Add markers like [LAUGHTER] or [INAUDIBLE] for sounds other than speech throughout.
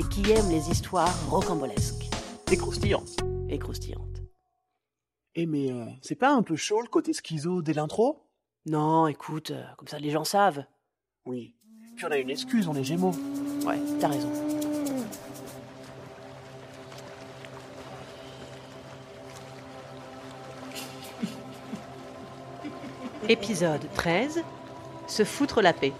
et qui aiment les histoires rocambolesques et croustillantes. Eh, mais euh, c'est pas un peu chaud le côté schizo dès l'intro? Non, écoute, euh, comme ça les gens savent. Oui. Puis on a une excuse, on est gémeaux. Ouais, t'as raison. Épisode 13 Se foutre la paix.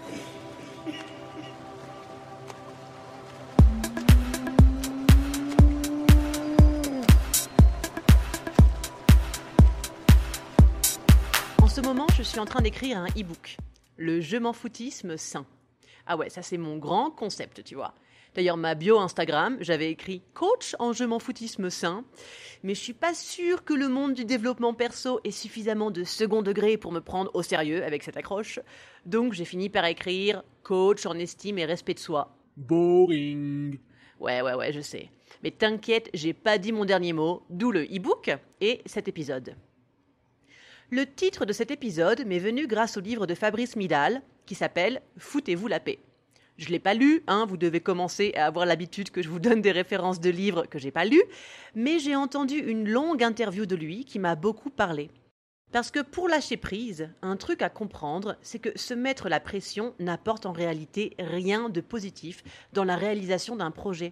Je suis en train d'écrire un e-book, Le Je m'en foutisme sain. Ah ouais, ça c'est mon grand concept, tu vois. D'ailleurs, ma bio Instagram, j'avais écrit coach en je m'en foutisme sain, mais je suis pas sûre que le monde du développement perso ait suffisamment de second degré pour me prendre au sérieux avec cette accroche. Donc j'ai fini par écrire coach en estime et respect de soi. Boring. Ouais, ouais, ouais, je sais. Mais t'inquiète, j'ai pas dit mon dernier mot, d'où le e-book et cet épisode. Le titre de cet épisode m'est venu grâce au livre de Fabrice Midal qui s'appelle Foutez-vous la paix. Je l'ai pas lu, hein, vous devez commencer à avoir l'habitude que je vous donne des références de livres que j'ai pas lus, mais j'ai entendu une longue interview de lui qui m'a beaucoup parlé. Parce que pour lâcher prise, un truc à comprendre, c'est que se mettre la pression n'apporte en réalité rien de positif dans la réalisation d'un projet.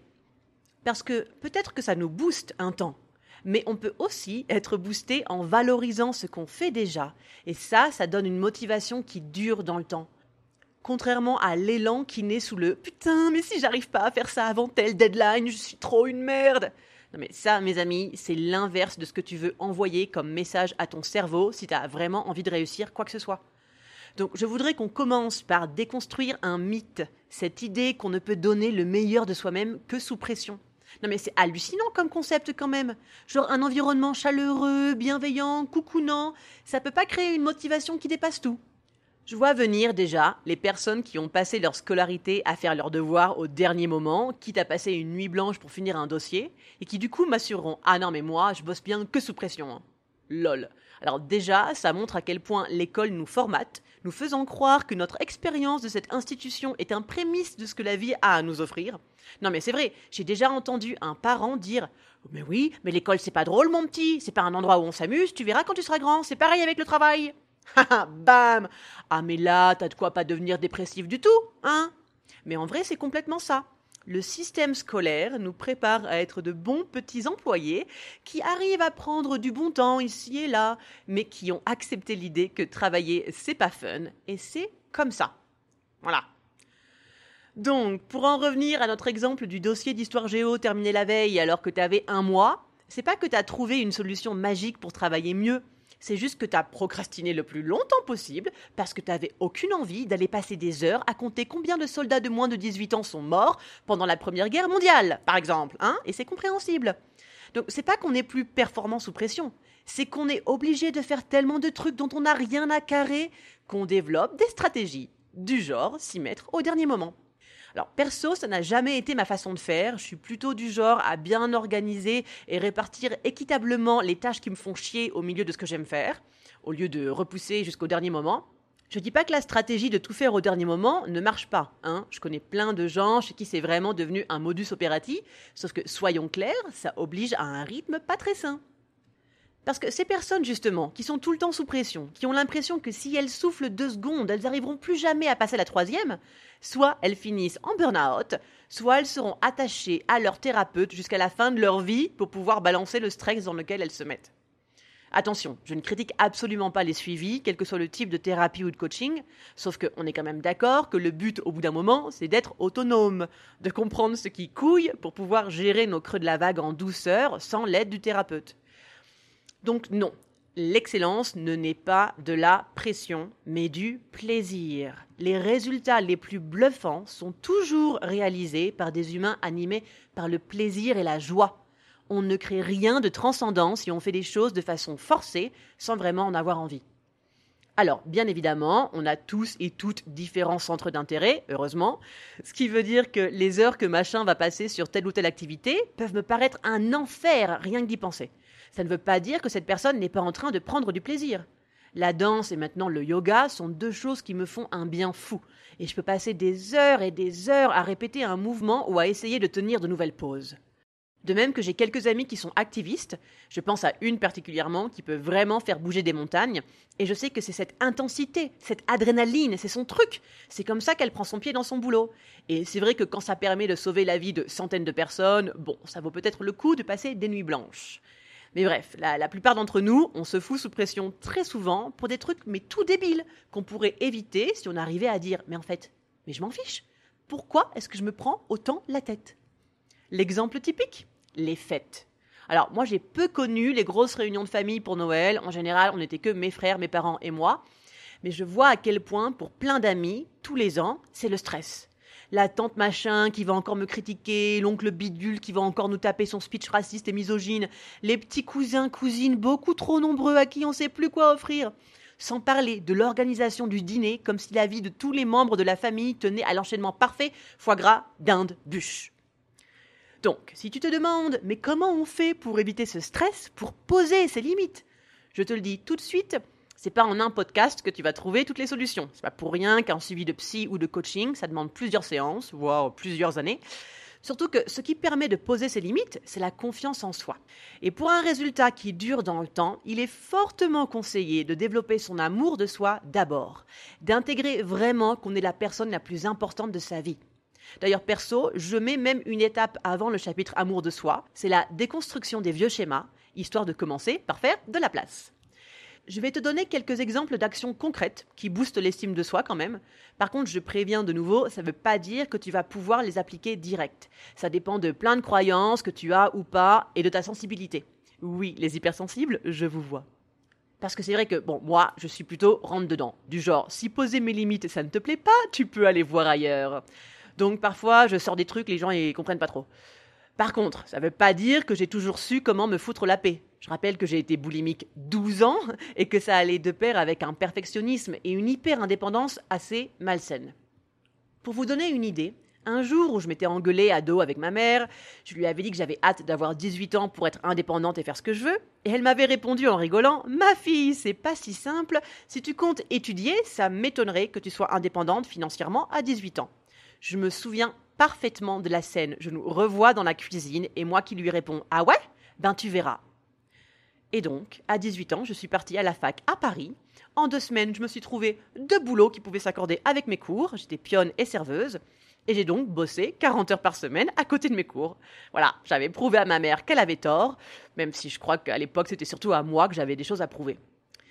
Parce que peut-être que ça nous booste un temps, mais on peut aussi être boosté en valorisant ce qu'on fait déjà. Et ça, ça donne une motivation qui dure dans le temps. Contrairement à l'élan qui naît sous le putain, mais si j'arrive pas à faire ça avant telle deadline, je suis trop une merde. Non mais ça, mes amis, c'est l'inverse de ce que tu veux envoyer comme message à ton cerveau si tu as vraiment envie de réussir quoi que ce soit. Donc je voudrais qu'on commence par déconstruire un mythe, cette idée qu'on ne peut donner le meilleur de soi-même que sous pression. Non mais c'est hallucinant comme concept quand même. Genre un environnement chaleureux, bienveillant, coucounant, ça peut pas créer une motivation qui dépasse tout. Je vois venir déjà les personnes qui ont passé leur scolarité à faire leurs devoirs au dernier moment, quitte à passer une nuit blanche pour finir un dossier, et qui du coup m'assureront Ah non mais moi je bosse bien que sous pression. hein. Lol. Alors déjà, ça montre à quel point l'école nous formate, nous faisant croire que notre expérience de cette institution est un prémisse de ce que la vie a à nous offrir. Non mais c'est vrai, j'ai déjà entendu un parent dire Mais oui, mais l'école c'est pas drôle mon petit, c'est pas un endroit où on s'amuse, tu verras quand tu seras grand, c'est pareil avec le travail. [LAUGHS] Bam Ah mais là, t'as de quoi pas devenir dépressif du tout, hein? Mais en vrai, c'est complètement ça. Le système scolaire nous prépare à être de bons petits employés qui arrivent à prendre du bon temps ici et là, mais qui ont accepté l'idée que travailler, c'est pas fun, et c'est comme ça. Voilà. Donc, pour en revenir à notre exemple du dossier d'histoire géo terminé la veille alors que t'avais un mois, c'est pas que t'as trouvé une solution magique pour travailler mieux. C'est juste que t'as procrastiné le plus longtemps possible parce que t'avais aucune envie d'aller passer des heures à compter combien de soldats de moins de 18 ans sont morts pendant la Première Guerre mondiale, par exemple, hein Et c'est compréhensible. Donc c'est pas qu'on est plus performant sous pression, c'est qu'on est obligé de faire tellement de trucs dont on n'a rien à carrer qu'on développe des stratégies du genre s'y mettre au dernier moment. Alors perso, ça n'a jamais été ma façon de faire. Je suis plutôt du genre à bien organiser et répartir équitablement les tâches qui me font chier au milieu de ce que j'aime faire, au lieu de repousser jusqu'au dernier moment. Je dis pas que la stratégie de tout faire au dernier moment ne marche pas. Hein. Je connais plein de gens chez qui c'est vraiment devenu un modus operandi, sauf que soyons clairs, ça oblige à un rythme pas très sain. Parce que ces personnes, justement, qui sont tout le temps sous pression, qui ont l'impression que si elles soufflent deux secondes, elles n'arriveront plus jamais à passer la troisième, soit elles finissent en burn-out, soit elles seront attachées à leur thérapeute jusqu'à la fin de leur vie pour pouvoir balancer le stress dans lequel elles se mettent. Attention, je ne critique absolument pas les suivis, quel que soit le type de thérapie ou de coaching, sauf qu'on est quand même d'accord que le but au bout d'un moment, c'est d'être autonome, de comprendre ce qui couille pour pouvoir gérer nos creux de la vague en douceur sans l'aide du thérapeute. Donc non, L'excellence ne naît pas de la pression, mais du plaisir. Les résultats les plus bluffants sont toujours réalisés par des humains animés par le plaisir et la joie. On ne crée rien de transcendant si on fait des choses de façon forcée sans vraiment en avoir envie. Alors, bien évidemment, on a tous et toutes différents centres d'intérêt, heureusement, ce qui veut dire que les heures que machin va passer sur telle ou telle activité peuvent me paraître un enfer rien que d'y penser. Ça ne veut pas dire que cette personne n'est pas en train de prendre du plaisir. La danse et maintenant le yoga sont deux choses qui me font un bien fou. Et je peux passer des heures et des heures à répéter un mouvement ou à essayer de tenir de nouvelles poses. De même que j'ai quelques amis qui sont activistes, je pense à une particulièrement qui peut vraiment faire bouger des montagnes, et je sais que c'est cette intensité, cette adrénaline, c'est son truc. C'est comme ça qu'elle prend son pied dans son boulot. Et c'est vrai que quand ça permet de sauver la vie de centaines de personnes, bon, ça vaut peut-être le coup de passer des nuits blanches. Mais bref, la, plupart d'entre nous, on se fout sous pression très souvent pour des trucs mais tout débiles qu'on pourrait éviter si on arrivait à dire mais en fait, mais je m'en fiche. Pourquoi est-ce que je me prends autant la tête? L'exemple typique les fêtes. Alors, moi, j'ai peu connu les grosses réunions de famille pour Noël. En général, on n'était que mes frères, mes parents et moi. Mais je vois à quel point, pour plein d'amis, tous les ans, c'est le stress. La tante machin qui va encore me critiquer, l'oncle bidule qui va encore nous taper son speech raciste et misogyne, les petits cousins, cousines beaucoup trop nombreux à qui on ne sait plus quoi offrir. Sans parler de l'organisation du dîner, comme si la vie de tous les membres de la famille tenait à l'enchaînement parfait foie gras, dinde, bûche. Donc, si tu te demandes, mais comment on fait pour éviter ce stress, pour poser ses limites? Je te le dis tout de suite, c'est pas en un podcast que tu vas trouver toutes les solutions. C'est pas pour rien qu'un suivi de psy ou de coaching, ça demande plusieurs séances, voire plusieurs années. Surtout que ce qui permet de poser ses limites, c'est la confiance en soi. Et pour un résultat qui dure dans le temps, il est fortement conseillé de développer son amour de soi d'abord, d'intégrer vraiment qu'on est la personne la plus importante de sa vie. D'ailleurs, perso, je mets même une étape avant le chapitre Amour de soi, c'est la déconstruction des vieux schémas, histoire de commencer par faire de la place. Je vais te donner quelques exemples d'actions concrètes qui boostent l'estime de soi quand même. Par contre, je préviens de nouveau, ça ne veut pas dire que tu vas pouvoir les appliquer direct. Ça dépend de plein de croyances que tu as ou pas et de ta sensibilité. Oui, les hypersensibles, je vous vois. Parce que c'est vrai que, bon, moi, je suis plutôt rentre dedans. Du genre, si poser mes limites, ça ne te plaît pas, tu peux aller voir ailleurs. Donc parfois, je sors des trucs, les gens ils comprennent pas trop. Par contre, ça ne veut pas dire que j'ai toujours su comment me foutre la paix. Je rappelle que j'ai été boulimique 12 ans et que ça allait de pair avec un perfectionnisme et une hyper-indépendance assez malsaine. Pour vous donner une idée, un jour où je m'étais engueulée à dos avec ma mère, je lui avais dit que j'avais hâte d'avoir 18 ans pour être indépendante et faire ce que je veux, et elle m'avait répondu en rigolant Ma fille, c'est pas si simple, si tu comptes étudier, ça m'étonnerait que tu sois indépendante financièrement à 18 ans. Je me souviens parfaitement de la scène. Je nous revois dans la cuisine et moi qui lui réponds Ah ouais? Ben tu verras. Et donc, à 18 ans, je suis partie à la fac à Paris. En deux semaines, je me suis trouvé deux boulots qui pouvaient s'accorder avec mes cours. J'étais pionne et serveuse. Et j'ai donc bossé 40 heures par semaine à côté de mes cours. Voilà, j'avais prouvé à ma mère qu'elle avait tort, même si je crois qu'à l'époque, c'était surtout à moi que j'avais des choses à prouver.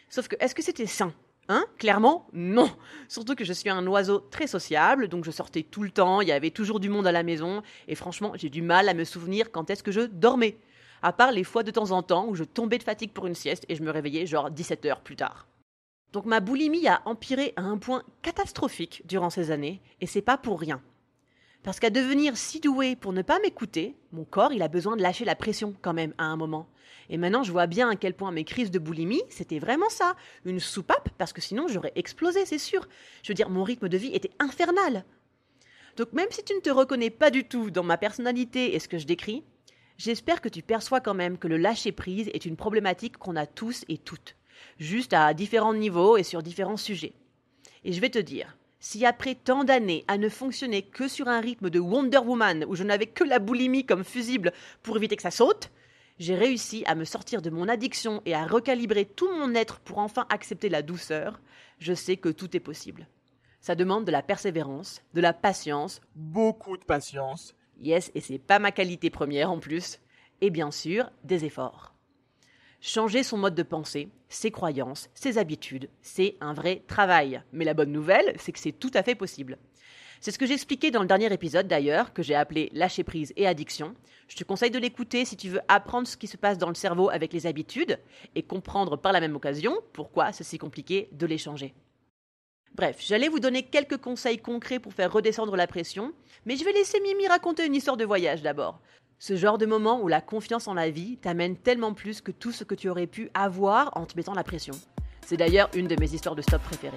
Sauf que, est-ce que c'était sain? Hein Clairement, non. Surtout que je suis un oiseau très sociable, donc je sortais tout le temps, il y avait toujours du monde à la maison, et franchement, j'ai du mal à me souvenir quand est-ce que je dormais. À part les fois de temps en temps où je tombais de fatigue pour une sieste et je me réveillais genre 17 heures plus tard. Donc ma boulimie a empiré à un point catastrophique durant ces années, et c'est pas pour rien. Parce qu'à devenir si doué pour ne pas m'écouter, mon corps, il a besoin de lâcher la pression quand même à un moment. Et maintenant, je vois bien à quel point mes crises de boulimie, c'était vraiment ça. Une soupape, parce que sinon j'aurais explosé, c'est sûr. Je veux dire, mon rythme de vie était infernal. Donc même si tu ne te reconnais pas du tout dans ma personnalité et ce que je décris, j'espère que tu perçois quand même que le lâcher-prise est une problématique qu'on a tous et toutes, juste à différents niveaux et sur différents sujets. Et je vais te dire, si après tant d'années à ne fonctionner que sur un rythme de Wonder Woman où je n'avais que la boulimie comme fusible pour éviter que ça saute, j'ai réussi à me sortir de mon addiction et à recalibrer tout mon être pour enfin accepter la douceur, je sais que tout est possible. Ça demande de la persévérance, de la patience, beaucoup de patience. Yes, et c'est pas ma qualité première en plus, et bien sûr, des efforts. Changer son mode de pensée, ses croyances, ses habitudes, c'est un vrai travail. Mais la bonne nouvelle, c'est que c'est tout à fait possible. C'est ce que j'expliquais dans le dernier épisode d'ailleurs, que j'ai appelé Lâcher prise et addiction. Je te conseille de l'écouter si tu veux apprendre ce qui se passe dans le cerveau avec les habitudes et comprendre par la même occasion pourquoi c'est si compliqué de les changer. Bref, j'allais vous donner quelques conseils concrets pour faire redescendre la pression, mais je vais laisser Mimi raconter une histoire de voyage d'abord. Ce genre de moment où la confiance en la vie t'amène tellement plus que tout ce que tu aurais pu avoir en te mettant la pression. C'est d'ailleurs une de mes histoires de stop préférées.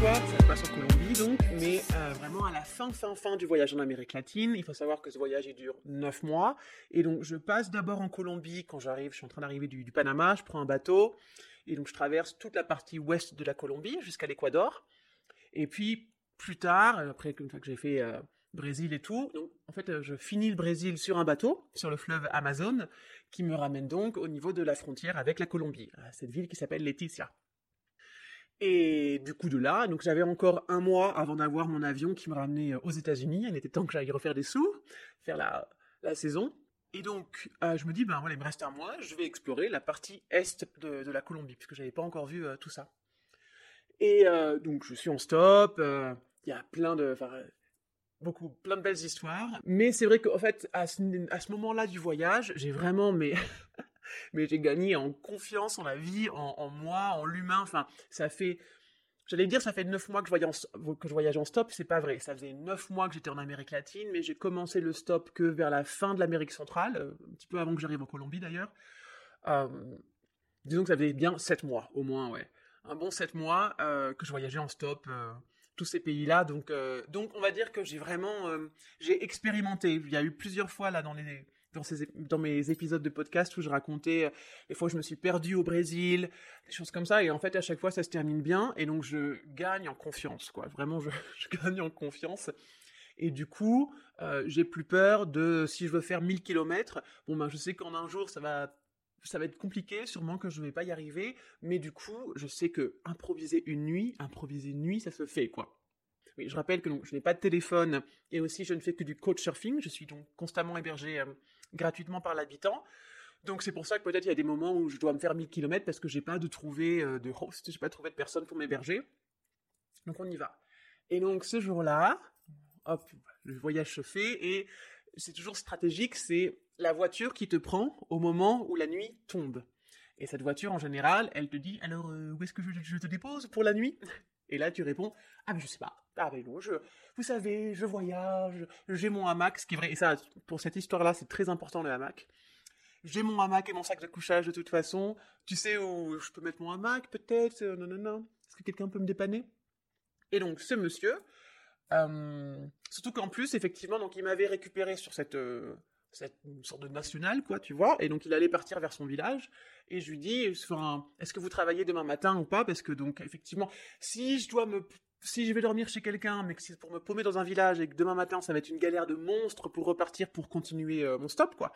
Ça se passe en Colombie donc, mais euh, vraiment à la fin, fin, fin du voyage en Amérique latine. Il faut savoir que ce voyage dure 9 mois. Et donc je passe d'abord en Colombie quand j'arrive, je suis en train d'arriver du, Panama, je prends un bateau. Et donc je traverse toute la partie ouest de la Colombie jusqu'à l'Équateur. Et puis plus tard, après une fois que j'ai fait euh, Brésil et tout, en fait euh, je finis le Brésil sur un bateau, sur le fleuve Amazon, qui me ramène donc au niveau de la frontière avec la Colombie, cette ville qui s'appelle Leticia. Et du coup de là, donc j'avais encore un mois avant d'avoir mon avion qui me ramenait euh, aux États-Unis. Il était temps que j'aille refaire des sous, faire la, saison. Et donc euh, je me dis, ben voilà, il me reste un mois, je vais explorer la partie est de, la Colombie, puisque j'avais pas encore vu euh, tout ça. Et donc je suis en stop, il y a plein de... Beaucoup, plein de belles histoires. Mais c'est vrai qu'en fait, à ce, à ce moment-là du voyage, j'ai vraiment, mais, [LAUGHS] mais j'ai gagné en confiance en la vie, en, moi, en l'humain. Enfin, ça fait, j'allais dire, ça fait neuf mois que je, voyage en, que je voyage stop. C'est pas vrai. Ça faisait neuf mois que j'étais en Amérique latine, mais j'ai commencé le stop que vers la fin de l'Amérique centrale, euh, un petit peu avant que j'arrive en Colombie d'ailleurs. Euh, disons que ça faisait bien sept mois, au moins, ouais. Un bon sept mois euh, que je voyageais en stop. euh, tous ces pays-là. Donc, donc, on va dire que j'ai vraiment, j'ai expérimenté. Il y a eu plusieurs fois là dans les dans, ces, dans mes épisodes de podcast où je racontais euh, les fois où je me suis perdu au Brésil, des choses comme ça. Et en fait, à chaque fois, ça se termine bien. Et donc, je gagne en confiance, quoi. Vraiment, je, [LAUGHS] gagne en confiance. Et du coup, euh, j'ai plus peur de si je veux faire 1000 km. Bon, ben, je sais qu'en un jour, ça va ça va être compliqué, sûrement que je vais pas y arriver, mais du coup, je sais que improviser une nuit, improviser une nuit, ça se fait, quoi. Oui, je rappelle que je n'ai pas de téléphone et aussi je ne fais que du couchsurfing. Je suis donc constamment hébergé euh, gratuitement par l'habitant. Donc c'est pour ça que peut-être il y a des moments où je dois me faire 1000 km parce que j'ai pas de trouver euh, de host, j'ai pas trouvé de personne pour m'héberger. Donc on y va. Et donc ce jour-là, hop, le voyage se fait et c'est toujours stratégique, c'est la voiture qui te prend au moment où la nuit tombe. Et cette voiture, en général, elle te dit alors euh, où est-ce que je, je te dépose pour la nuit? Et là, tu réponds ah mais je sais pas. Ah mais non, je, vous savez, je voyage, j'ai mon hamac, ce qui est vrai. Et ça, pour cette histoire-là, c'est très important le hamac. J'ai mon hamac et mon sac de couchage de toute façon. Tu sais où je peux mettre mon hamac, peut-être euh, Non, non, non. Est-ce que quelqu'un peut me dépanner? Et donc, ce monsieur, euh, surtout qu'en plus, effectivement, donc il m'avait récupéré sur cette, euh, cette sorte de nationale, quoi, tu vois, et donc il allait partir vers son village, et je lui dis, enfin, est-ce que vous travaillez demain matin ou pas? Parce que donc, effectivement, si je dois me si je vais dormir chez quelqu'un, mais que c'est pour me paumer dans un village et que demain matin ça va être une galère de monstre pour repartir pour continuer euh, mon stop, quoi,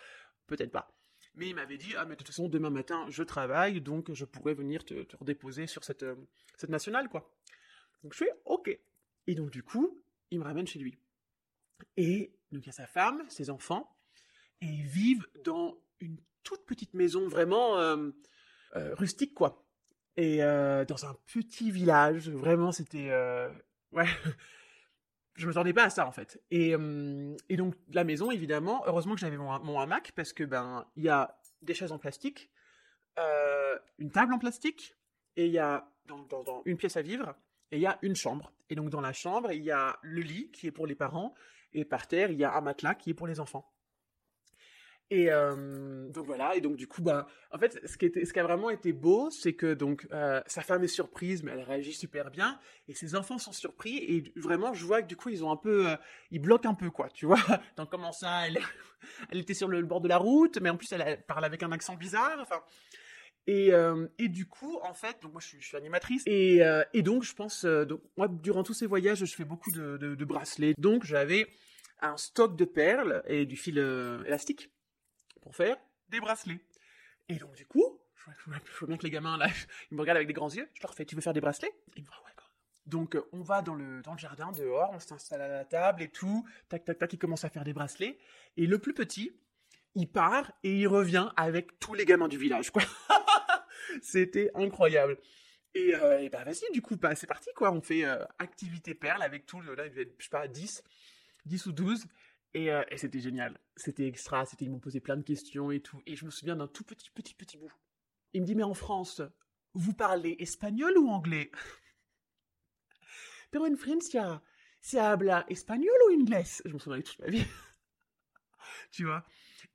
peut-être pas. Mais il m'avait dit, ah, mais de toute façon, demain matin, je travaille, donc je pourrais venir te, te redéposer sur cette, euh, cette nationale, quoi. Donc je fais, ok. Et donc, du coup, il me ramène chez lui. Et donc, il y a sa femme, ses enfants, et ils vivent dans une toute petite maison, vraiment euh, rustique, quoi. Et euh, dans un petit village, vraiment, c'était... euh, ouais, [LAUGHS] je m'attendais pas à ça, en fait. Et, donc, la maison, évidemment, heureusement que j'avais mon, hamac, parce que, ben, il y a des chaises en plastique, euh, une table en plastique, et il y a dans une pièce à vivre, et il y a une chambre. Et donc, dans la chambre, il y a le lit, qui est pour les parents, et par terre, il y a un matelas, qui est pour les enfants. Et euh, donc voilà, et donc du coup, bah, en fait, ce qui, a vraiment été beau, c'est que donc euh, sa femme est surprise, mais elle réagit super bien, et ses enfants sont surpris, et vraiment, je vois que du coup, ils ont un peu, euh, ils bloquent un peu, quoi, tu vois. [LAUGHS] Donc comment ça, elle, [LAUGHS] était sur le, bord de la route, mais en plus, elle, parle avec un accent bizarre, enfin. Et, euh, et du coup, en fait, donc moi je suis, animatrice, et, et donc je pense, donc, moi durant tous ces voyages, je fais beaucoup de, bracelets, donc j'avais un stock de perles et du fil élastique pour faire des bracelets. Et donc, du coup, je vois, bien que les gamins, là, [LAUGHS] ils me regardent avec des grands yeux. Je leur fais, tu veux faire des bracelets? Ils me ouais, quoi. Donc on va dans le, dans le jardin, dehors, on s'installe à la table et tout, tac tac tac, il commence à faire des bracelets. Et le plus petit, il part et il revient avec tous les gamins du village, quoi. [LAUGHS] C'était incroyable. Et, euh, bah vas-y, du coup, bah, c'est parti, quoi. On fait euh, activité perle avec tout là, il je sais pas, 10, 10 ou 12. Et, euh, et c'était génial. C'était extra, ils m'ont posé plein de questions et tout. Et je me souviens d'un tout petit, petit, petit bout. Il me dit, mais en France, vous parlez espagnol ou anglais? Pero en Francia, se habla espagnol ou inglés? Je me souviens toute ma vie. [LAUGHS] tu vois?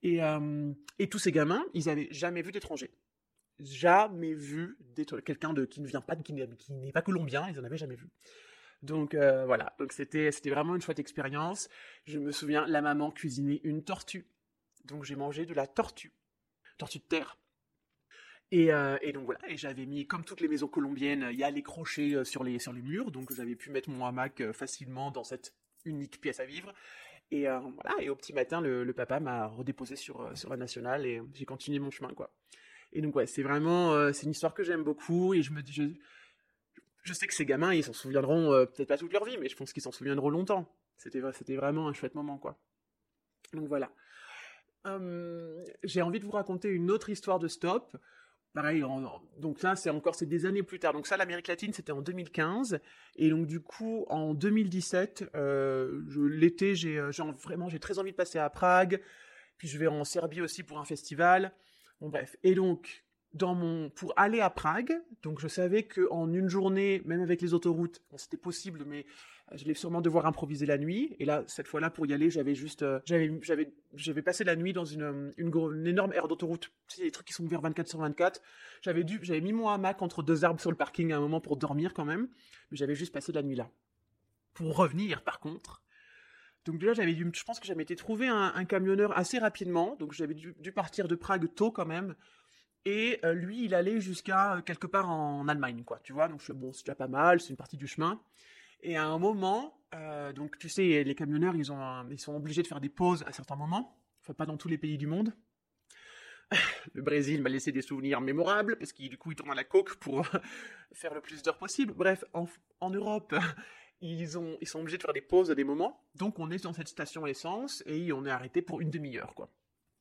Et, euh, et tous ces gamins, ils avaient jamais vu d'étrangers jamais vu quelqu'un de qui ne vient pas qui n'est pas colombien ils en avaient jamais vu donc euh, voilà. Donc c'était c'était vraiment une chouette expérience. Je me souviens la maman cuisinait une tortue. Donc j'ai mangé de la tortue. Tortue de terre. Et, euh, et donc voilà. Et j'avais mis comme toutes les maisons colombiennes il y a les crochets euh, sur les sur les murs. Donc j'avais pu mettre mon hamac facilement dans cette unique pièce à vivre. Et voilà. Et au petit matin le, papa m'a redéposé sur sur la nationale et j'ai continué mon chemin quoi. Et donc ouais, c'est vraiment, c'est une histoire que j'aime beaucoup. Et je me dis, je sais que ces gamins, ils s'en souviendront euh, peut-être pas toute leur vie, mais je pense qu'ils s'en souviendront longtemps. C'était, c'était vraiment un chouette moment, quoi. Donc voilà. Hum, j'ai envie de vous raconter une autre histoire de stop. Pareil, donc là, c'est encore, c'est des années plus tard. Donc ça, l'Amérique latine, c'était en 2015. Et donc du coup, en 2017, euh, l'été, j'ai, euh, vraiment, j'ai très envie de passer à Prague. Puis je vais en Serbie aussi pour un festival. Bon bref. Et donc, pour aller à Prague, donc je savais que en une journée, même avec les autoroutes, c'était possible, mais euh, je vais sûrement devoir improviser la nuit. Et là, cette fois-là, pour y aller, j'avais juste, euh, j'avais, j'avais, j'avais passé la nuit dans une, euh, une, une énorme aire d'autoroute. Sais, des trucs qui sont ouverts 24 sur 24. J'avais dû, j'avais mis mon hamac entre deux arbres sur le parking à un moment pour dormir quand même, mais j'avais juste passé la nuit là. Pour revenir, par contre. Donc déjà, j'avais dû, je pense que j'avais été trouver un, camionneur assez rapidement, donc j'avais dû partir de Prague tôt quand même. Et euh, lui, il allait jusqu'à euh, quelque part en Allemagne, quoi. Tu vois, donc je bon, c'est déjà pas mal, c'est une partie du chemin. Et à un moment, euh, donc tu sais, les camionneurs, ils, sont obligés de faire des pauses à certains moments. Enfin, pas dans tous les pays du monde. [LAUGHS] Le Brésil m'a laissé des souvenirs mémorables parce qu'il du coup il tourne à la coke pour faire le plus d'heures possible. Bref, en, Europe, ils, ils sont obligés de faire des pauses à des moments. Donc on est dans cette station essence et on est arrêté pour une demi-heure, quoi.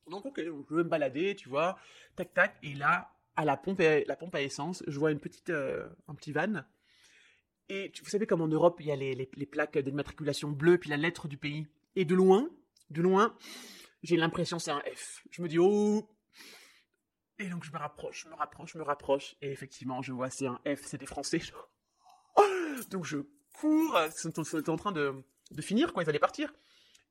Donc ok, je vais me balader, tu vois, tac tac, et là, à la pompe à, la pompe à essence, je vois une petite, euh, un petit van. Et vous savez comme en Europe, il y a les, plaques d'immatriculation bleues, puis la lettre du pays. Et de loin, de loin, j'ai l'impression c'est un F. Je me dis oh. Et donc je me rapproche, je me rapproche, je me rapproche, et effectivement je vois c'est un F, c'est des Français. [LAUGHS] Donc je cours, ils sont en train de, de finir, quoi, ils allaient partir.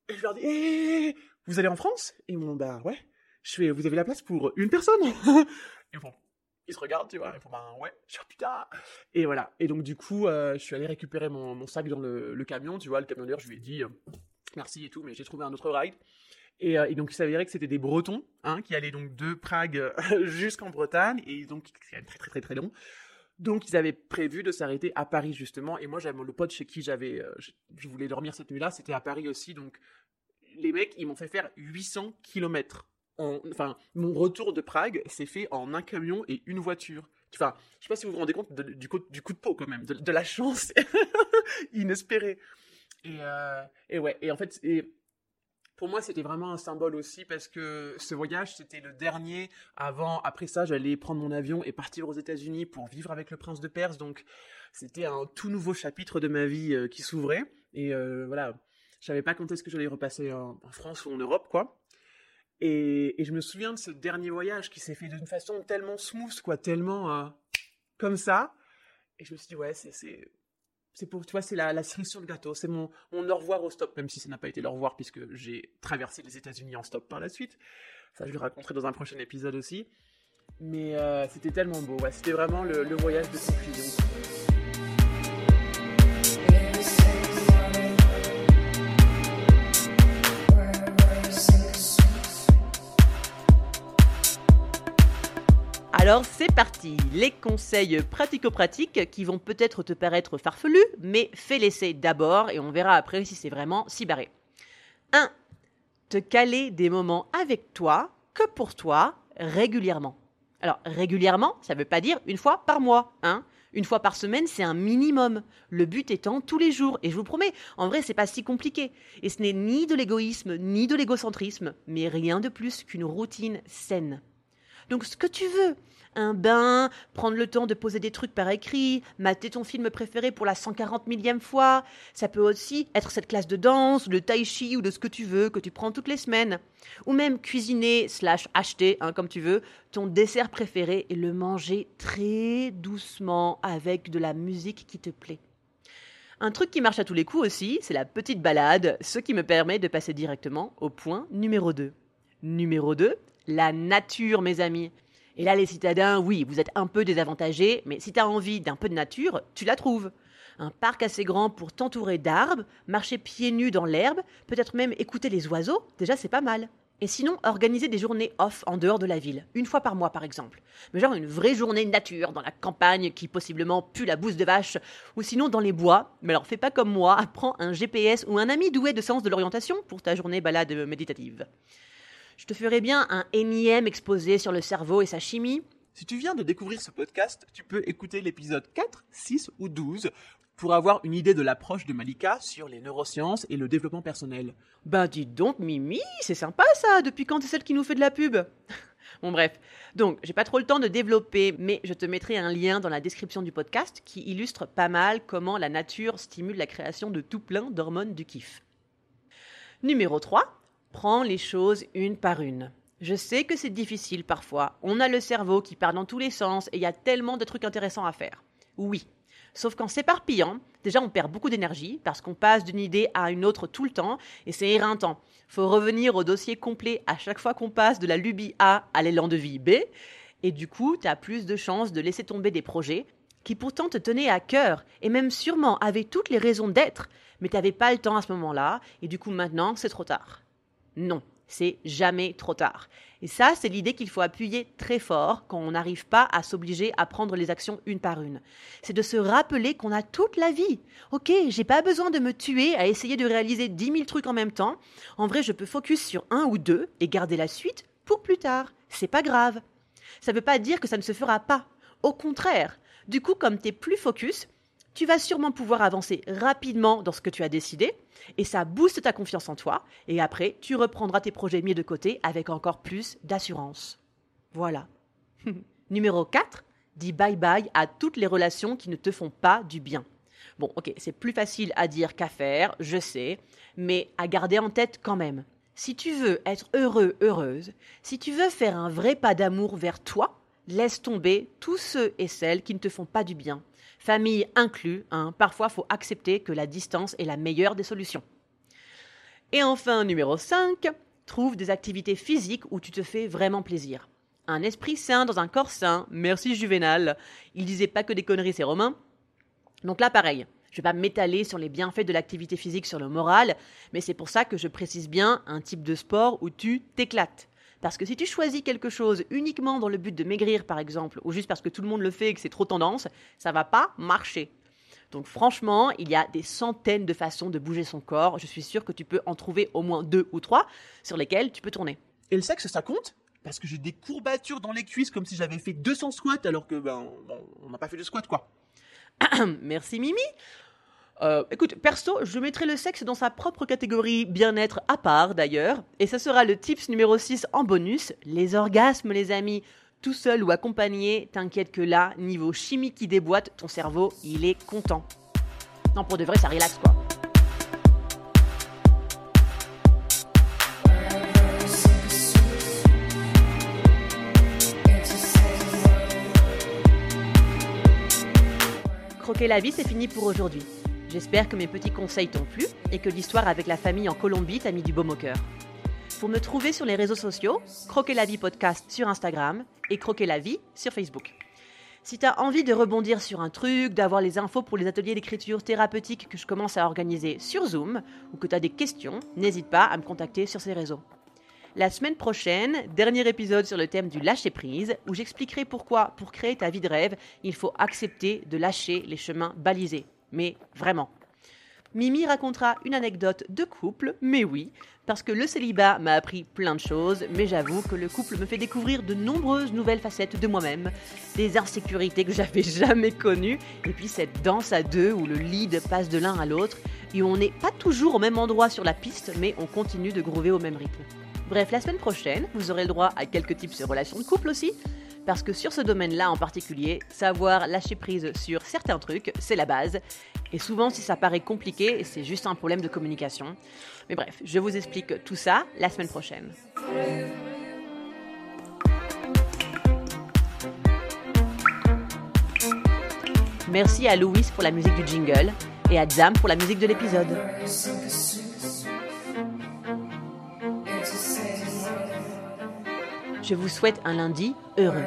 Et je leur dis, hé, vous allez en France? Et ils m'ont dit, bah ouais. Je fais, vous avez la place pour une personne [LAUGHS] Et bon, ils se regardent, tu vois, ils font, bah ouais. Je oh, putain Et voilà. Et donc du coup, euh, je suis allé récupérer mon, sac dans le, camion, tu vois, le camionneur, je lui ai dit, euh, merci et tout, mais j'ai trouvé un autre ride. Et, euh, donc il s'avérait que c'était des Bretons, hein, qui allaient donc de Prague [LAUGHS] jusqu'en Bretagne, et donc c'est très très très très long. Donc ils avaient prévu de s'arrêter à Paris justement, et moi j'avais le pote chez qui j'avais, je voulais dormir cette nuit-là, c'était à Paris aussi, donc les mecs ils m'ont fait faire 800 km. Enfin, mon retour de Prague s'est fait en un camion et une voiture. Enfin, je sais pas si vous vous rendez compte du, coup, du coup de peau quand même, de, la chance [LAUGHS] inespérée. Et, euh, et ouais, et en fait, pour moi, c'était vraiment un symbole aussi parce que ce voyage, c'était le dernier avant. Après ça, j'allais prendre mon avion et partir aux États-Unis pour vivre avec le prince de Perse. Donc, c'était un tout nouveau chapitre de ma vie euh, qui s'ouvrait. Et euh, voilà, je savais pas quand est-ce que j'allais repasser en, France ou en Europe, quoi. Et, je me souviens de ce dernier voyage qui s'est fait d'une façon tellement smooth, quoi, tellement euh, comme ça. Et je me suis dit, ouais, c'est, pour, tu c'est la, la cerise sur le gâteau. C'est mon, mon au revoir au stop, même si ça n'a pas été le revoir puisque j'ai traversé les États-Unis en stop par la suite. Ça, je le raconterai dans un prochain épisode aussi. Mais euh, c'était tellement beau. Ouais, c'était vraiment le, le voyage de conclusion. Alors c'est parti, les conseils pratico-pratiques qui vont peut-être te paraître farfelus, mais fais l'essai d'abord et on verra après si c'est vraiment si barré. 1. Te caler des moments avec toi, que pour toi, régulièrement. Alors régulièrement, ça ne veut pas dire une fois par mois, hein. Une fois par semaine, c'est un minimum. Le but étant tous les jours. Et je vous promets, en vrai, c'est pas si compliqué. Et ce n'est ni de l'égoïsme, ni de l'égocentrisme, mais rien de plus qu'une routine saine. Donc ce que tu veux, un bain, prendre le temps de poser des trucs par écrit, mater ton film préféré pour la 140 millième fois. Ça peut aussi être cette classe de danse, de tai chi ou de ce que tu veux, que tu prends toutes les semaines. Ou même cuisiner, slash acheter, hein, comme tu veux, ton dessert préféré et le manger très doucement avec de la musique qui te plaît. Un truc qui marche à tous les coups aussi, c'est la petite balade, ce qui me permet de passer directement au point numéro 2. Numéro 2, la nature, mes amis. Et là, les citadins, oui, vous êtes un peu désavantagés, mais si tu as envie d'un peu de nature, tu la trouves. Un parc assez grand pour t'entourer d'arbres, marcher pieds nus dans l'herbe, peut-être même écouter les oiseaux, déjà c'est pas mal. Et sinon, organiser des journées off en dehors de la ville, une fois par mois par exemple. Mais genre une vraie journée nature dans la campagne qui possiblement pue la bouse de vache, ou sinon dans les bois. Mais alors fais pas comme moi, prends un GPS ou un ami doué de sens de l'orientation pour ta journée balade méditative. Je te ferai bien un énième exposé sur le cerveau et sa chimie. Si tu viens de découvrir ce podcast, tu peux écouter l'épisode 4, 6 ou 12 pour avoir une idée de l'approche de Malika sur les neurosciences et le développement personnel. Ben dis donc Mimi, c'est sympa ça, depuis quand c'est celle qui nous fait de la pub? [LAUGHS] Bon bref, donc j'ai pas trop le temps de développer, mais je te mettrai un lien dans la description du podcast qui illustre pas mal comment la nature stimule la création de tout plein d'hormones du kiff. Numéro 3, Prends les choses une par une. Je sais que c'est difficile parfois. On a le cerveau qui part dans tous les sens et il y a tellement de trucs intéressants à faire. Oui. Sauf qu'en s'éparpillant, déjà on perd beaucoup d'énergie parce qu'on passe d'une idée à une autre tout le temps et c'est éreintant. Faut revenir au dossier complet à chaque fois qu'on passe de la lubie A à l'élan de vie B et du coup, tu as plus de chances de laisser tomber des projets qui pourtant te tenaient à cœur et même sûrement avaient toutes les raisons d'être, mais tu n'avais pas le temps à ce moment-là et du coup maintenant c'est trop tard. Non, c'est jamais trop tard. Et ça, c'est l'idée qu'il faut appuyer très fort quand on n'arrive pas à s'obliger à prendre les actions une par une. C'est de se rappeler qu'on a toute la vie. Ok, j'ai pas besoin de me tuer à essayer de réaliser 10 000 trucs en même temps. En vrai, je peux focus sur un ou deux et garder la suite pour plus tard. C'est pas grave. Ça veut pas dire que ça ne se fera pas. Au contraire. Du coup, comme t'es plus focus, tu vas sûrement pouvoir avancer rapidement dans ce que tu as décidé et ça booste ta confiance en toi et après tu reprendras tes projets mis de côté avec encore plus d'assurance. Voilà. [LAUGHS] Numéro 4, dis bye bye à toutes les relations qui ne te font pas du bien. Bon, ok, c'est plus facile à dire qu'à faire, je sais, mais à garder en tête quand même. Si tu veux être heureux, heureuse, si tu veux faire un vrai pas d'amour vers toi, laisse tomber tous ceux et celles qui ne te font pas du bien famille inclus, hein, parfois faut accepter que la distance est la meilleure des solutions. Et enfin, numéro 5, trouve des activités physiques où tu te fais vraiment plaisir. Un esprit sain dans un corps sain, merci Juvénal. Il disait pas que des conneries, c'est Romain. Donc là, pareil, je vais pas m'étaler sur les bienfaits de l'activité physique sur le moral, mais c'est pour ça que je précise bien un type de sport où tu t'éclates. Parce que si tu choisis quelque chose uniquement dans le but de maigrir, par exemple, ou juste parce que tout le monde le fait et que c'est trop tendance, ça va pas marcher. Donc franchement, il y a des centaines de façons de bouger son corps. Je suis sûr que tu peux en trouver au moins deux ou trois sur lesquelles tu peux tourner. Et le sexe, ça compte? Parce que j'ai des courbatures dans les cuisses comme si j'avais fait 200 squats alors que ben on n'a pas fait de squat quoi. [COUGHS] Merci Mimi. Euh, écoute, perso, je mettrai le sexe dans sa propre catégorie bien-être à part d'ailleurs, et ça sera le tips numéro 6 en bonus, les orgasmes les amis. Tout seul ou accompagné, t'inquiète que là, niveau chimie qui déboîte, ton cerveau, il est content. Non, pour de vrai, ça relaxe quoi. Croquer la vie, c'est fini pour aujourd'hui. J'espère que mes petits conseils t'ont plu et que l'histoire avec la famille en Colombie t'a mis du baume au cœur. Pour me trouver sur les réseaux sociaux, Croquer la vie podcast sur Instagram et Croquer la vie sur Facebook. Si tu as envie de rebondir sur un truc, d'avoir les infos pour les ateliers d'écriture thérapeutique que je commence à organiser sur Zoom ou que tu as des questions, n'hésite pas à me contacter sur ces réseaux. La semaine prochaine, dernier épisode sur le thème du lâcher prise où j'expliquerai pourquoi pour créer ta vie de rêve, il faut accepter de lâcher les chemins balisés mais vraiment. Mimi racontera une anecdote de couple, mais oui, parce que le célibat m'a appris plein de choses, mais j'avoue que le couple me fait découvrir de nombreuses nouvelles facettes de moi-même, des insécurités que [LAUGHS] j'avais jamais connues, et puis cette danse à deux où le lead passe de l'un à l'autre, et on n'est pas toujours au même endroit sur la piste, mais on continue de groover au même rythme. Bref, la semaine prochaine, vous aurez le droit à quelques tips de relations de couple aussi, parce que sur ce domaine-là en particulier, savoir lâcher prise sur certains trucs, c'est la base. Et souvent, si ça paraît compliqué, c'est juste un problème de communication. Mais bref, je vous explique tout ça la semaine prochaine. Merci à Louis pour la musique du jingle et à Zam pour la musique de l'épisode. Je vous souhaite un lundi heureux.